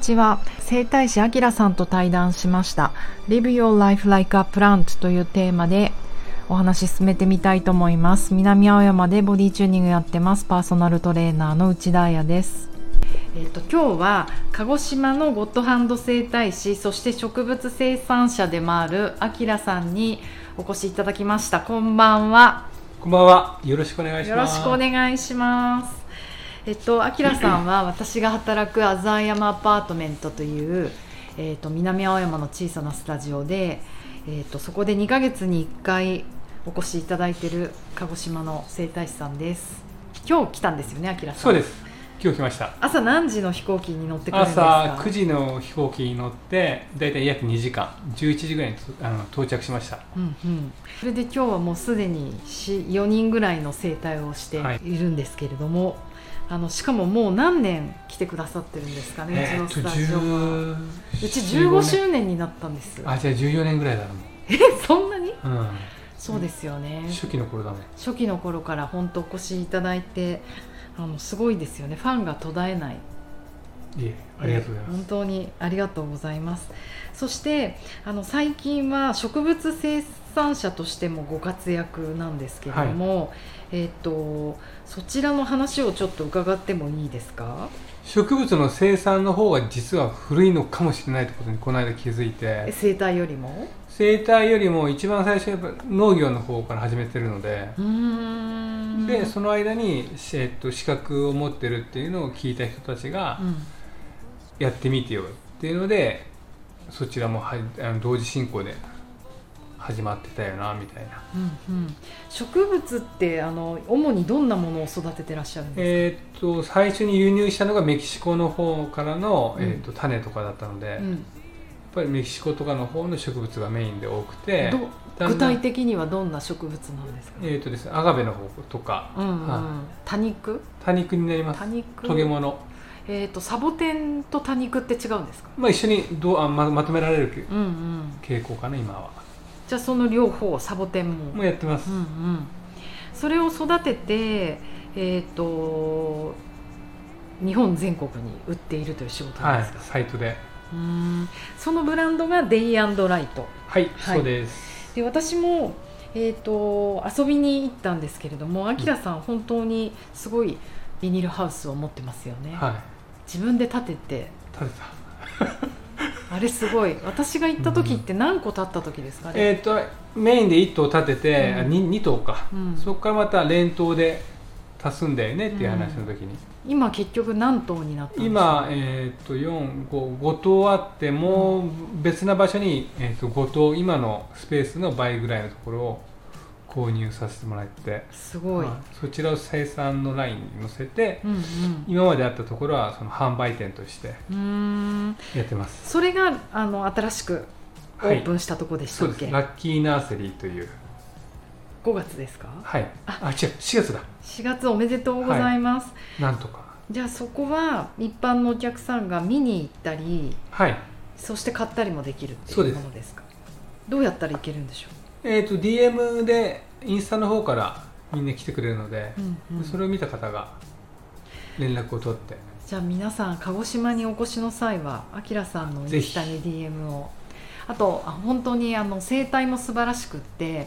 ちは。整体師あきらさんと対談しました。Live Your Life Like a Plant というテーマでお話進めてみたいと思います。南青山でボディチューニングやってます。パーソナルトレーナーの内田彩です。えっと、今日は鹿児島のゴッドハンド整体師そして植物生産者でもあるあきらさんにお越しいただきました。こんばんは。こんばんは。よろしくお願いします。よろしくお願いしますえっと、あきらさんは 私が働くアザーヤマアパートメントという、えっと、南青山の小さなスタジオで、えっと、そこで2ヶ月に1回お越しいただいている鹿児島の整体師さんです。今日来たんですよねあきらさん。そうです。今日来ました。朝何時の飛行機に乗ってくるんですか？朝9時の飛行機に乗ってだいたい約2時間。11時ぐらいにあの到着しました、うんうん、それで今日はもうすでに4人ぐらいの整体をしてい。るんですけれども、はいあのしかももう何年来てくださってるんですかね、うちのスタジオは。うち15周年になったんです。あじゃあ14年ぐらいだろう。えそんなに、うん、そうですよね。初期の頃だね初期の頃から本当お越しいただいてあのすごいですよね。ファンが途絶えない。いえありがとうございます、本当にありがとうございます。そしてあの最近は植物生産者としてもご活躍なんですけれども、はい。えっ、ー、とそちらの話をちょっと伺ってもいいですか？植物の生産の方が実は古いのかもしれないってことにこの間気づいて。生態よりも？生態よりも一番最初やっぱ農業の方から始めてるので。でその間に、えっと、資格を持ってるっていうのを聞いた人たちが、やってみてよっていうのでそちらもはあの同時進行で始まってたよなみたいな、うんうん、植物ってあの主にどんなものを育ててらっしゃるんですか、えー、と最初に輸入したのがメキシコの方からの、うん、えー、と種とかだったので、うん、やっぱりメキシコとかの方の植物がメインで多くて具体的にはどんな植物なんですか、えーとですね、アガベの方とか、うんうん。は多肉？多肉になります。多肉？トゲモノ。えーと、サボテンと多肉って違うんですか、まあ、一緒にどうあままとめられる、うんうん、傾向かな今はじゃあその両方サボテンも。もうやってます、うんうん、それを育ててえっ、ー、と日本全国に売っているという仕事なんですか、はい、サイトで。うん。そのブランドがデイライトはい、はい、そうです。で私もえーと、遊びに行ったんですけれどもあきらさん、本当にすごいビニールハウスを持ってますよね、はい、自分で建てて。建てたあれすごい。私が行った時って何個立った時ですか、ね、えっ、ー、とメインで1頭立てて、うん、2, 2頭か、うん、そこからまた連頭で足すんだよねっていう話の時に、うん、今結局何頭になったんですか？今、えーと、4 5, 5頭あってもう別な場所に、えーと、と5頭今のスペースの倍ぐらいのところを購入させてもらって。すごい、まあ、そちらを生産のラインに載せて、うんうん、今まであったところはその販売店としてやってます。それがあの新しくオープンしたとこでしたっけ、はい、ラッキーナーセリーという。5月ですか？はい。あ。あ違う。4月だ。4月おめでとうございます、はい、なんとか。じゃあそこは一般のお客さんが見に行ったり、はい、そして買ったりもできるっていうものですか？どうやったらいけるんでしょう？えーと、DM でインスタの方からみんな来てくれるので、うんうん、それを見た方が連絡を取って。じゃあ皆さん鹿児島にお越しの際はあきらさんのインスタに DM を。あとあ本当にあの生態も素晴らしくって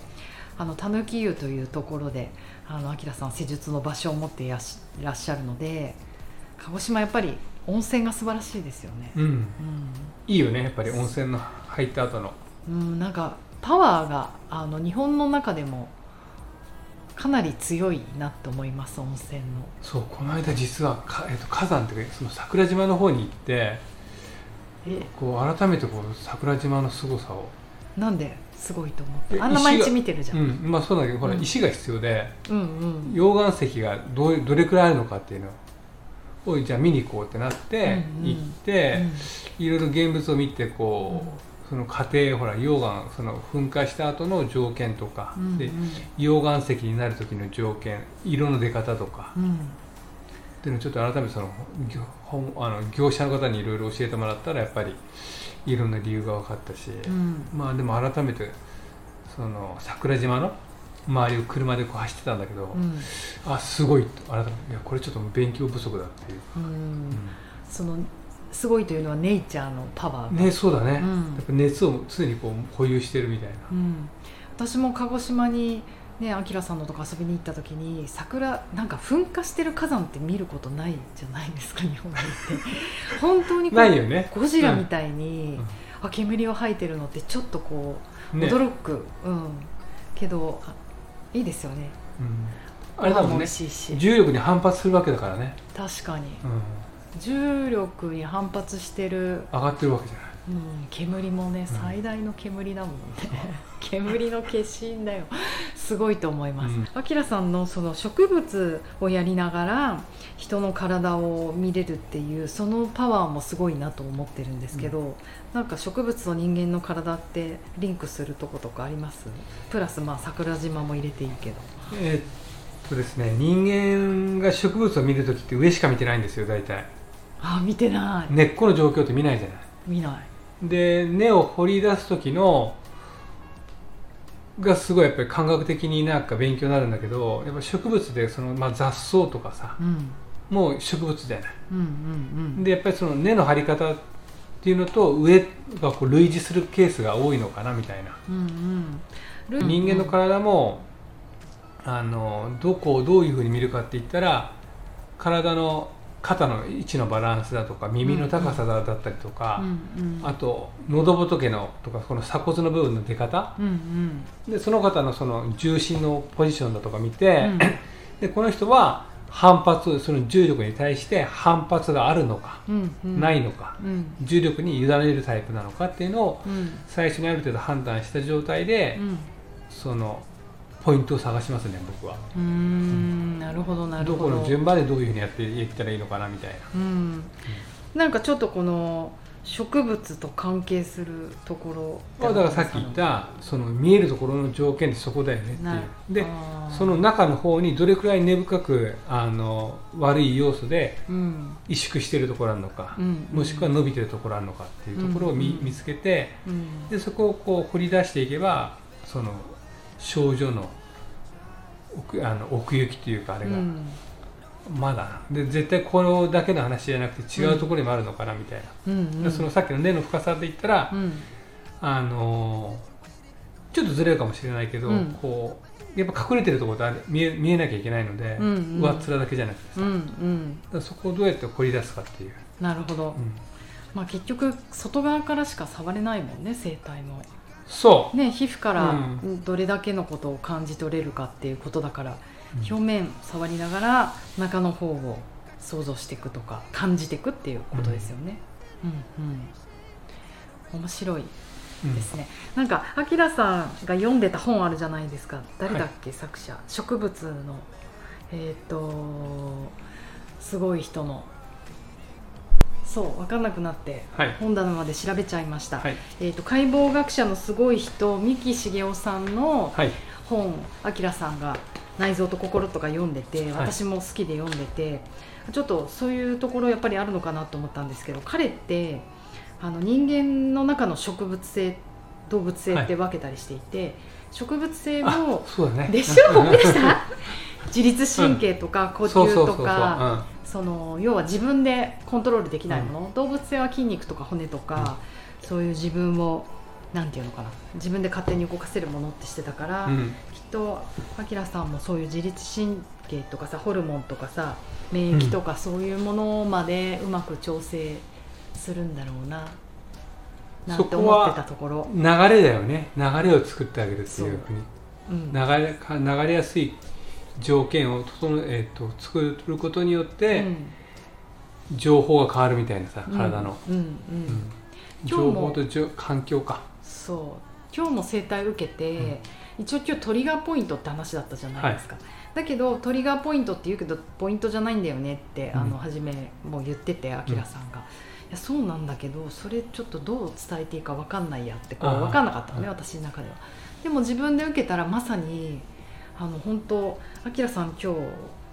あのたぬき湯というところであのあきらさん施術の場所を持っていらっしゃるので鹿児島やっぱり温泉が素晴らしいですよね、うん、うん、いいよねやっぱり温泉の入った後の。うんなんかパワーがあの日本の中でもかなり強いなと思います温泉の。そうこの間実はか、えっと、火山っていうかその桜島の方に行ってこう改めてこう桜島の凄さを。なんですごいと思って。あんな毎日見てるじゃん、うん、まあそうだけど、ほら石が必要で、うんうん、溶岩石がどどれくらいあるのかっていうのをじゃあ見に行こうってなって、うんうん、行って、うん、いろいろ現物を見てこう、うんその過程ほら溶岩その噴火した後の条件とか、うんうん、で溶岩石になる時の条件色の出方とか、うん、っていうのをちょっと改めてそのあの業者の方にいろいろ教えてもらったらやっぱりいろんな理由が分かったし、うん、まあでも改めてその桜島の周りを車でこう走ってたんだけど、うん、あすごいと改めていやこれちょっと勉強不足だっていう。うん。そのすごいというのはネイチャーのパワーねそうだね、うん、やっぱ熱を常にこう保有してるみたいな、うん、私も鹿児島にね、あきらさんのとこ遊びに行った時に桜なんか噴火してる火山って見ることないじゃないですか 日本にって。本当にないよ、ね、ゴジラみたいに、うん、あ煙を吐いてるのってちょっとこう、ね、驚く、うん、けどいいですよね、うん、あれだもんね。重力に反発するわけだからね。確かに、うん、重力に反発してる。上がってるわけじゃない。うん、煙もね、最大の煙だもんね。煙の化身だよ。すごいと思います。あきらさんのその植物をやりながら人の体を見れるっていうそのパワーもすごいなと思ってるんですけど、うん、なんか植物と人間の体ってリンクするとことかあります？プラスまあ桜島も入れていいけど。えー、っとですね人間が植物を見る時って上しか見てないんですよ大体あ見てない。根っこの状況って見ないじゃない。見ない。で根を掘り出す時のがすごいやっぱり感覚的になんか勉強になるんだけどやっぱ植物でその、まあ、雑草とかさ、うん、もう植物じゃない、うんうんうん、でやっぱりその根の張り方っていうのと上がこう類似するケースが多いのかなみたいな、うんうん、人間の体もあのどこをどういうふうに見るかって言ったら体の肩の位置のバランスだとか耳の高さだったりとか、うんうん、あと喉仏のとかこの鎖骨の部分の出方、うんうん、でその方のその重心のポジションだとか見て、うん、でこの人は反発その重力に対して反発があるのか、うんうん、ないのか、うん、重力に委ねるタイプなのかっていうのを最初にある程度判断した状態で、そのポイントを探しますね僕は。うんなるほどなるほど。どこの順番でどういうふうにやっていったらいいのかなみたいな。うん、うん、なんかちょっとこの植物と関係するところ。だからさっき言ったその見えるところの条件ってそこだよねっていう。でその中の方にどれくらい根深くあの悪い要素で萎縮しているところあるのか、うん、もしくは伸びてるところあるのかっていうところを見うん、見つけて、うん、でそこをこう掘り出していけばその症状の奥あの奥行きというかあれが、うん、まだで絶対これだけの話じゃなくて違うところにもあるのかなみたいな、うんうん、そのさっきの根の深さで言ったら、うん、あのちょっとずれるかもしれないけど、こうやっぱ隠れてるところって見え見えなきゃいけないので、うんうん、上っ面だけじゃなくてさ、うんうん、そこをどうやって掘り出すかっていう。なるほど、まあ、結局外側からしか触れないもんね生態の。そう。ね、皮膚からどれだけのことを感じ取れるかっていうことだから、うん、表面触りながら中の方を想像していくとか感じていくっていうことですよね。うん、うん、うん、面白いですね、うん、なんかあきらさんが読んでた本あるじゃないですか。誰だっけ、はい、作者。植物のえっ、ー、とすごい人のそう分かんなくなって、はい、本棚まで調べちゃいました、はい、えーと、解剖学者のすごい人三木茂雄さんの本あきらさんが「内臓と心」とか読んでて、私も好きで読んでてちょっとそういうところやっぱりあるのかなと思ったんですけど彼ってあの人間の中の植物性動物性って分けたりしていて、植物性をでしょ？思い出した？自律神経とか呼吸とかその要は自分でコントロールできないもの、うん、動物性は筋肉とか骨とか、うん、そういう自分をなんていうのかな。自分で勝手に動かせるものってしてたから、うん、きっとあきらさんもそういう自律神経とかさホルモンとかさ免疫とかそういうものまでうまく調整するんだろうな、なんて思ってたところ。流れだよね。流れを作ってあげるっていうふうに、う。ん、流れ流れやすい条件を整えーと、作ることによって、うん、情報が変わるみたいなさ体の、うんうん、情報と環境か。そう。今日も整体受けて、一応今日トリガーポイントって話だったじゃないですか、はい、だけどトリガーポイントって言うけどポイントじゃないんだよねって、あの初めもう言っててあきらさんが、いやそうなんだけどそれちょっとどう伝えていいか分かんないやってこう分かんなかったのね私の中では。でも自分で受けたらまさにあの本当あきらさん今日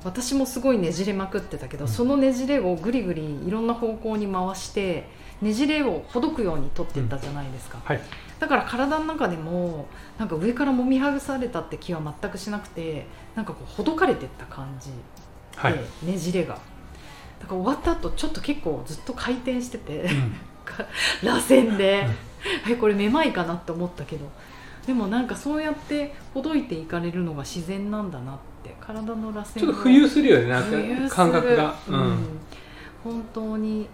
私もすごいねじれまくってたけど、うん、そのねじれをぐりぐりいろんな方向に回してねじれをほどくように取っていったじゃないですか、うん。はい、だから体の中でもなんか上からもみはぐされたって気は全くしなくてなんかこうほどかれてった感じで、はい、ねじれが。だから終わった後ちょっと結構ずっと回転してて、螺旋で、えこれめまいかなって思ったけどでもなんかそうやってほどいていかれるのが自然なんだなって体の螺旋ちょっと浮遊するよねなんか感覚が、うん、本当に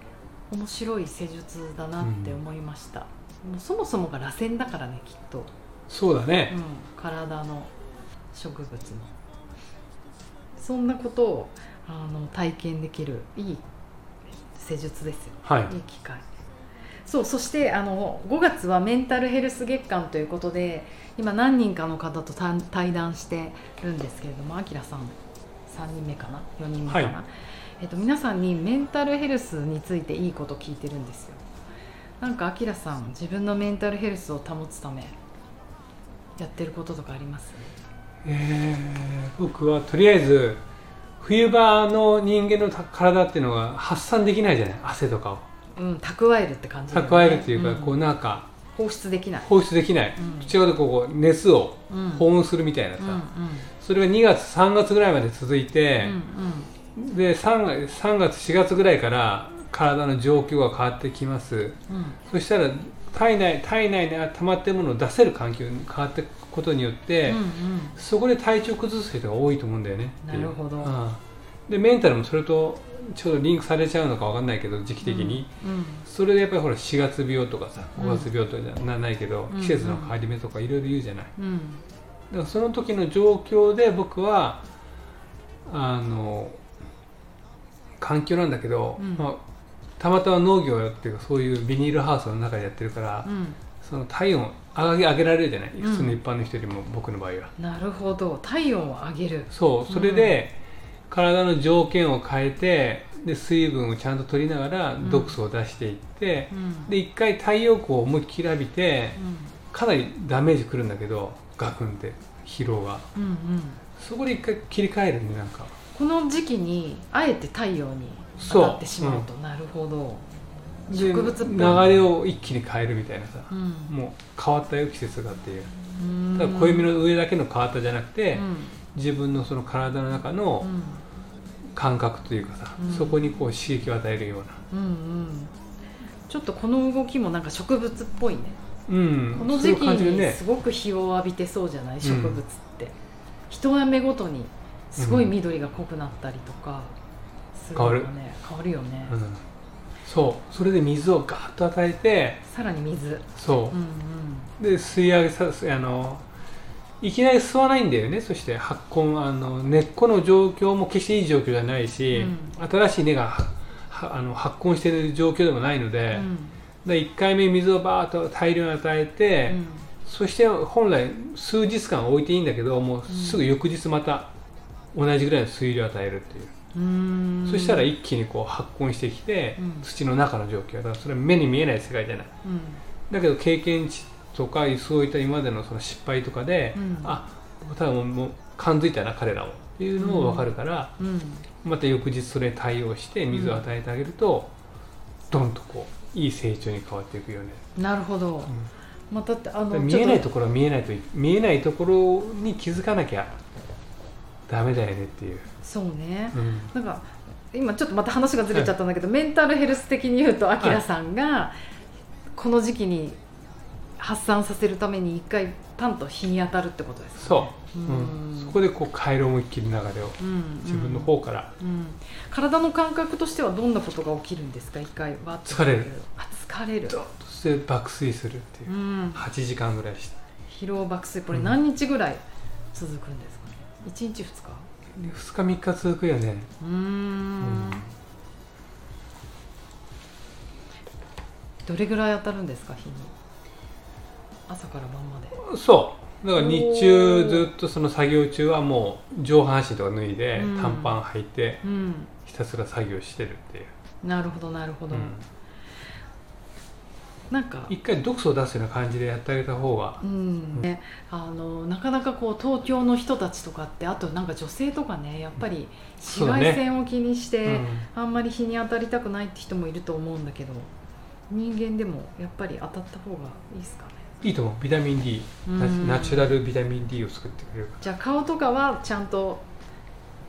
面白い施術だなって思いました、うん、もうそもそもが螺旋だからねきっと。そうだね、うん、体の植物の。そんなことをあの体験できるいい施術ですよ、はい、いい機会そうそしてあの5月はメンタルヘルス月間ということで今何人かの方と対談してるんですけれどもあきらさん3人目かな？4人目かな、はい、えっと、皆さんにメンタルヘルスについていいこと聞いてるんですよ。なんかあきらさん自分のメンタルヘルスを保つためやってることとかあります？えー、僕はとりあえず冬場の人間の体っていうのが発散できないじゃない？汗とかをうん、蓄えるって感じ、ね、蓄えるっていうか、うん、こうなんか放出できない。放出できない、うん、違うとこう熱を保温するみたいなさ、うんうん、それが2月3月ぐらいまで続いて、うんうん、で 3, 月3月4月ぐらいから体の状況が変わってきます、うん、そしたら体内体内に溜まってるものを出せる環境に変わっていくことによって、うんうん、そこで体調崩す人が多いと思うんだよねなるほど、でメンタルもそれとちょうどリンクされちゃうのか分かんないけど時期的に、うん。うん、それでやっぱりほら4月病とかさ5月病とかじゃないけど、季節の変わり目とかいろいろ言うじゃない、だからその時の状況で僕はあの環境なんだけど、まあ、たまたま農業っていうかそういうビニールハウスの中でやってるから、その体温上げ上げられるじゃない、普通の一般の人よりも僕の場合は。なるほど。体温を上げる。そうそれで、体の条件を変えてで水分をちゃんと取りながら毒素を出していって、うん、で一回太陽光を思いっきり浴びて、うん、かなりダメージくるんだけどガクンって疲労が、うんうん、そこで一回切り替えるねなんか。この時期にあえて太陽に当たってしまうと。なるほど。植物っぽい。流れを一気に変えるみたいなさ、もう変わったよ季節がっていう。ただ暦の上だけの変わったじゃなくて、自分のその体の中の感覚というかさ、うん、そこにこう刺激を与えるような、うんうん、ちょっとこの動きもなんか植物っぽいね、うん、この時期にすごく日を浴びてそうじゃない、植物って、一雨ごとにすごい緑が濃くなったりとか、うん、変わる。変わるよね、うん、そう。それで水をガーッと与えてさらに水。そう、うんうん、で吸い上げさあのいきなり吸わないんだよね。そして発根あの根っこの状況も決していい状況じゃないし、うん、新しい根があの発根している状況でもないので、うん、1回目水をバーッと大量に与えて、うん、そして本来数日間置いていいんだけどもうすぐ翌日また同じぐらいの水量を与えるっていう。うそしたら一気にこう発根してきて、土の中の状況。だからそれは目に見えない世界じゃない、だけど経験値とかそういった今までのその失敗とかで、うん、あ多分もう感づいたな彼らをっていうのも分かるから、うん、また翌日それに対応して水を与えてあげると、どんとこういい成長に変わっていくよね。なるほど、またってあの見えないところは見えないと見えないところに気づかなきゃダメだよねっていう。そうね、うん、なんか今ちょっとまた話がずれちゃったんだけど、はい、メンタルヘルス的に言うとあきらさんがこの時期に発散させるために一回パンと日に当たるってことですか、ね、そう、うん、そこでこう変える思いっきり流れを、自分の方から、うん、体の感覚としてはどんなことが起きるんですか？一回は疲れる。あ疲れる。そして爆睡するっていう、うん、8時間ぐらいして。疲労爆睡。これ何日ぐらい続くんですかね、うん、1日2日？2日3日続くよね。うん。どれぐらい当たるんですか？日に朝から晩まで。そう。だから日中ずっとその作業中はもう上半身とか脱いで、短パン履いて、うん、ひたすら作業してるっていう。なるほどなるほど、うん、なんか一回毒素を出すような感じでやってあげた方が、うん。ね、あのなかなかこう東京の人たちとかってあとなんか女性とかねやっぱり紫外線を気にして、ね。うん、あんまり日に当たりたくないって人もいると思うんだけど人間でもやっぱり当たった方がいいですか？ねいいと思う。ビタミン D ナチュラルビタミン D を作ってくれるじゃあ顔とかはちゃんと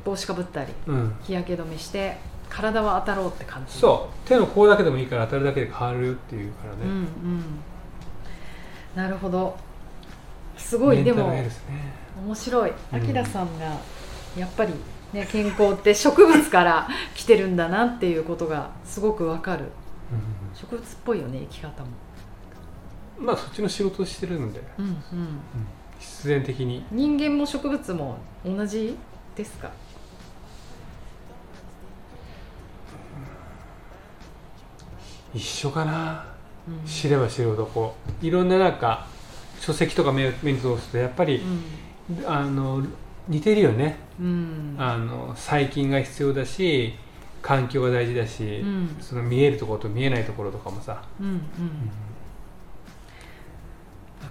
帽子かぶったり、うん、日焼け止めして体は当たろうって感じ。そう。手の甲だけでもいいから当たるだけで変わるっていうからね、うんうん、なるほど。すごい。でも、ね、面白い。あきらさんがやっぱりね健康って植物から来てるんだなっていうことがすごくわかる、うん、植物っぽいよね生き方もまあそっちの仕事をしてるので、うんうん、必然的に。人間も植物も同じですか？一緒かな、うん、知れば知るほどこう。いろんななんか書籍とか目目に通すとやっぱり、うん、あの似てるよね、うん、あの細菌が必要だし環境が大事だし、その見えるところと見えないところとかもさ、うんうん。わ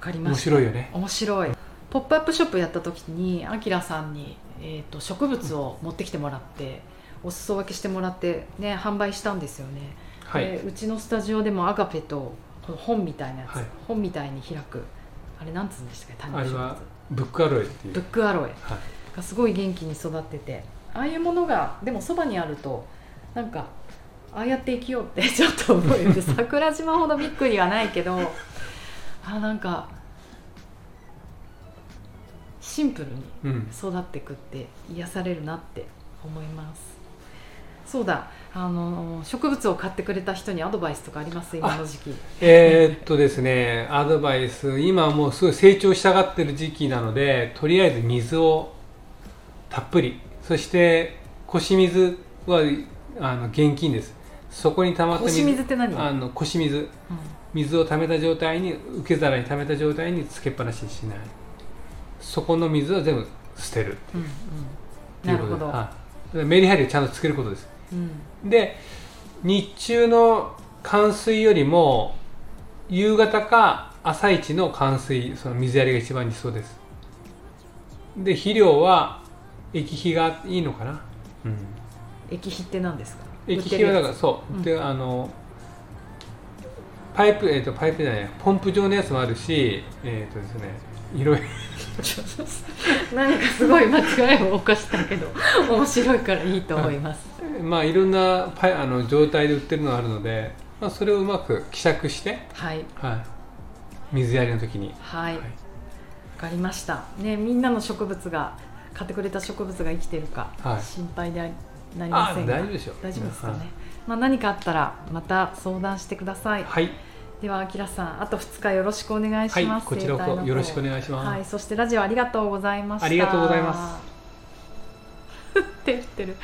かります。面白いよね。面白い。ポップアップショップやった時にあきらさんに、えーと、植物を持ってきてもらって、お裾分けしてもらってね販売したんですよね、はい、うちのスタジオでもアガペと本みたいなやつ、はい、本みたいに開くあれなんつうんでしたっけあれはブックアロエっていう。ブックアロエがすごい元気に育っててああいうものがでもそばにあるとなんかああやって生きようってちょっと思うよね桜島ほどびっくりはないけどあなんかシンプルに育っていくって癒されるなって思います、うん、そうだ。あの植物を買ってくれた人にアドバイスとかあります？今の時期。えー、っとですねアドバイス今もうすごい成長したがってる時期なのでとりあえず水をたっぷり。そして腰水はあの現金です。そこに溜まった水腰水って何？あの腰水、うん。水を溜めた状態に受け皿に溜めた状態につけっぱなしにしないそこの水は全部捨てるっていう,、うんうん、なるほど、はい、メリハリをちゃんとつけることです、うん、で日中の冠水よりも夕方か朝一の冠水その水やりが一番理想です。で肥料は液肥がいいのかな、うん、液肥って何ですか？液肥はだからそう、うん、であのパイプ、えーと、パイプじゃないポンプ状のやつもあるしえっ、ー、とですねいろいろ何かすごい間違いを犯したけど 面白いからいいと思います、まあいろんなパイあの状態で売ってるのがあるので、まあ、それをうまく希釈してはい、はい、水やりの時に。はい、はい、分かりました。ねみんなの植物が買ってくれた植物が生きてるか、はい、心配でなりませんが。大丈夫でしょ大丈夫ですかね、まあ、何かあったらまた相談してください。はいでは、あきらさん、あと2日よろしくお願いします。はい、こちらこそよろしくお願いします。はい、そしてラジオありがとうございました。ありがとうございます。って言ってる。